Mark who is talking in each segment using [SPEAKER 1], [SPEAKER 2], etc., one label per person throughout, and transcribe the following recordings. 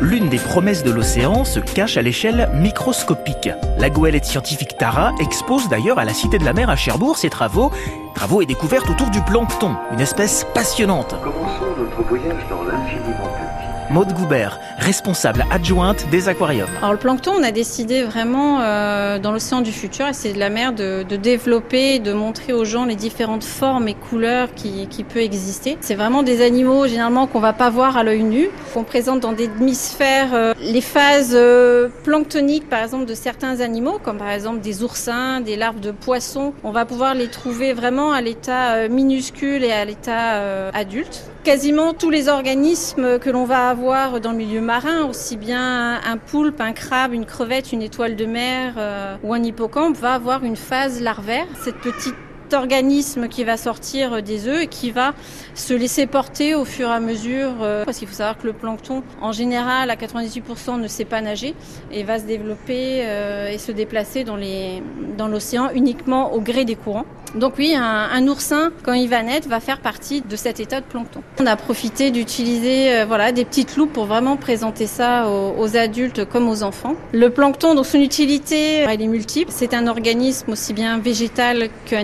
[SPEAKER 1] L'une des promesses de l'océan se cache à l'échelle microscopique. La goélette scientifique Tara expose d'ailleurs à la Cité de la Mer à Cherbourg ses travaux, travaux et découvertes autour du plancton, une espèce passionnante. Maude Goubert, responsable adjointe des aquariums.
[SPEAKER 2] Alors le plancton, on a décidé vraiment euh, dans l'océan du futur, et c'est de la mer, de, développer, de montrer aux gens les différentes formes et couleurs qui, qui peuvent exister. C'est vraiment des animaux généralement qu'on va pas voir à l'œil nu, qu'on présente dans des demi-sphères euh, les phases euh, planctoniques par exemple de certains animaux, comme par exemple des oursins, des larves de poissons. On va pouvoir les trouver vraiment à l'état minuscule et à l'état adulte. Quasiment tous les organismes que l'on va avoir dans le milieu marin, aussi bien un poulpe, un crabe, une crevette, une étoile de mer euh, ou un hippocampe, va avoir une phase larvaire. Cette petite organisme qui va sortir des œufs et qui va se laisser porter au fur et à mesure. euh, Parce qu'il faut savoir que le plancton, en général, à 98% ne sait pas nager et va se développer euh, et se déplacer dans l'océan uniquement au gré des courants. Donc oui, un, oursin, quand il va naître, va faire partie de cet état de plancton. On a profité d'utiliser euh, voilà des petites loupes pour vraiment présenter ça aux, adultes comme aux enfants. Le plancton, donc son utilité, elle est multiple. C'est un organisme aussi bien végétal que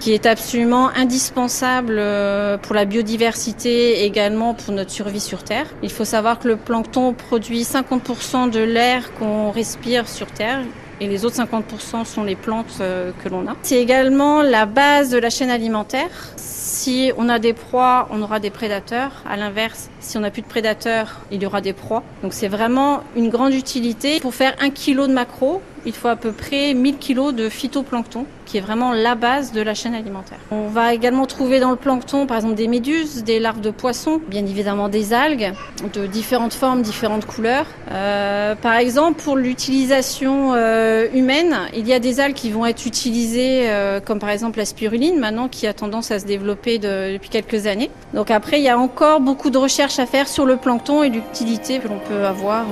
[SPEAKER 2] qui est absolument indispensable euh, pour la biodiversité, également pour notre survie sur Terre. Il faut savoir que le plancton produit 50% de l'air qu'on respire sur Terre et les autres 50% sont les plantes euh, que l'on a. C'est également la base de la chaîne alimentaire. Si on a des proies, on aura des prédateurs. À l'inverse, si on n'a plus de prédateurs, il y aura des proies. Donc c'est vraiment une grande utilité. Pour faire un kilo de macro, il faut à peu près 1000 kilos de phytoplancton, qui est vraiment la base de la chaîne alimentaire. On va également trouver dans le plancton, par exemple, des méduses, des larves de poissons, bien évidemment des algues, de différentes formes, différentes couleurs. Euh, par exemple, pour l'utilisation euh, humaine, il y a des algues qui vont être utilisées, euh, comme par exemple la spiruline, maintenant, qui a tendance à se développer de- depuis quelques années. Donc après, il y a encore beaucoup de recherches à faire sur le plancton et l'utilité que l'on peut avoir.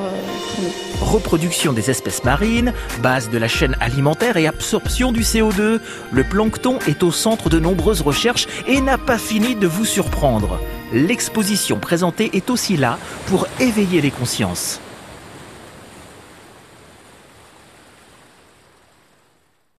[SPEAKER 1] Reproduction des espèces marines, base de la chaîne alimentaire et absorption du CO2, le plancton est au centre de nombreuses recherches et n'a pas fini de vous surprendre. L'exposition présentée est aussi là pour éveiller les consciences.